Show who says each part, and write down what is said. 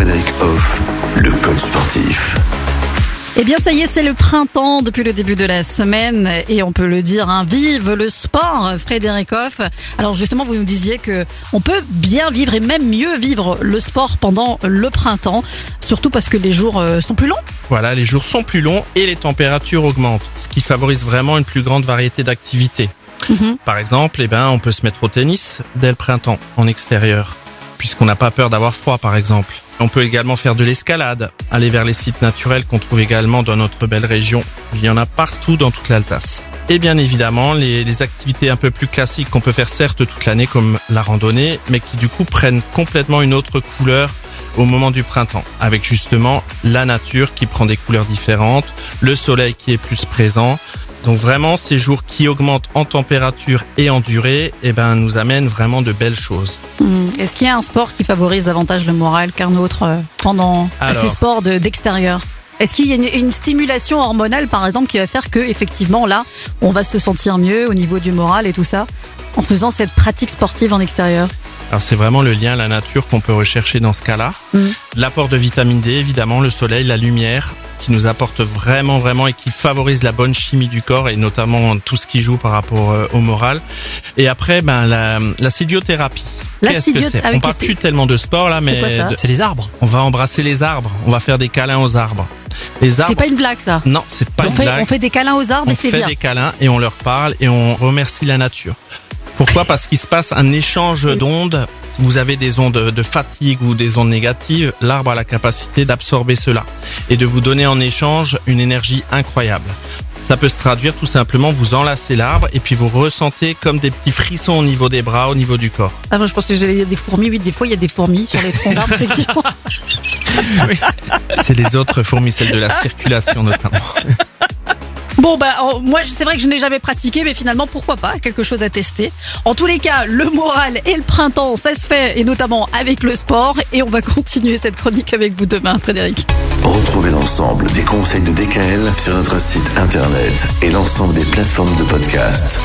Speaker 1: Frédéric Hoff, le coach sportif.
Speaker 2: Eh bien, ça y est, c'est le printemps depuis le début de la semaine et on peut le dire, hein, vive le sport, Frédéric Hoff. Alors justement, vous nous disiez que on peut bien vivre et même mieux vivre le sport pendant le printemps, surtout parce que les jours euh, sont plus longs.
Speaker 3: Voilà, les jours sont plus longs et les températures augmentent, ce qui favorise vraiment une plus grande variété d'activités.
Speaker 2: Mhm.
Speaker 3: Par exemple, eh ben, on peut se mettre au tennis dès le printemps en extérieur, puisqu'on n'a pas peur d'avoir froid, par exemple. On peut également faire de l'escalade, aller vers les sites naturels qu'on trouve également dans notre belle région. Il y en a partout dans toute l'Alsace. Et bien évidemment, les, activités un peu plus classiques qu'on peut faire certes toute l'année comme la randonnée, mais qui du coup prennent complètement une autre couleur au moment du printemps, avec justement la nature qui prend des couleurs différentes, le soleil qui est plus présent. Donc vraiment, ces jours qui augmentent en température et en durée, eh ben, nous amènent vraiment de belles choses.
Speaker 2: Hmm. Est-ce qu'il y a un sport qui favorise davantage le moral qu'un autre euh, pendant
Speaker 3: Alors.
Speaker 2: ces sports de- d'extérieur? Est-ce qu'il y a une, une stimulation hormonale, par exemple, qui va faire que effectivement là, on va se sentir mieux au niveau du moral et tout ça en faisant cette pratique sportive en extérieur?
Speaker 3: Alors c'est vraiment le lien à la nature qu'on peut rechercher dans ce cas-là.
Speaker 2: Mhm.
Speaker 3: L'apport de vitamine D, évidemment, le soleil, la lumière, qui nous apporte vraiment, vraiment et qui favorise la bonne chimie du corps et notamment tout ce qui joue par rapport euh, au moral. Et après, ben la, la siliothérapie.
Speaker 2: La
Speaker 3: Qu'est-ce que c'est On parle plus tellement de sport là, mais
Speaker 2: quoi ça
Speaker 3: de-
Speaker 4: C'est les arbres.
Speaker 3: on va embrasser les arbres. On va faire des câlins aux arbres. Les
Speaker 2: C'est
Speaker 3: arbres.
Speaker 2: pas une blague ça.
Speaker 3: Non, c'est pas
Speaker 2: on,
Speaker 3: une
Speaker 2: fait,
Speaker 3: blague
Speaker 2: on fait des câlins aux arbres
Speaker 3: on
Speaker 2: et c'est
Speaker 3: fait
Speaker 2: bien.
Speaker 3: des câlins et on leur parle et on remercie la nature. Pourquoi Parce qu'il se passe un échange
Speaker 2: Oui.
Speaker 3: d'ondes. Vous avez des ondes de fatigue ou des ondes négatives. L'arbre a la capacité d'absorber cela et de vous donner en échange une énergie incroyable. Ça peut se traduire tout simplement, vous enlacez l'arbre et puis vous ressentez comme des petits frissons au niveau des bras, au niveau du corps.
Speaker 2: Ah, moi, je pense que dire des fourmis. Oui, des fois, il y a des fourmis sur les troncs d'arbres, effectivement.
Speaker 3: C'est les autres fourmis, celles de la circulation notamment.
Speaker 2: Bon, bah, moi, c'est vrai que je n'ai jamais pratiqué, mais finalement, pourquoi pas? Quelque chose à tester. En tous les cas, le moral et le printemps, ça se fait, et notamment avec le sport. Et on va continuer cette chronique avec vous demain, Frédéric.
Speaker 1: Retrouvez l'ensemble des conseils de DKL sur notre site internet et l'ensemble des plateformes de podcast.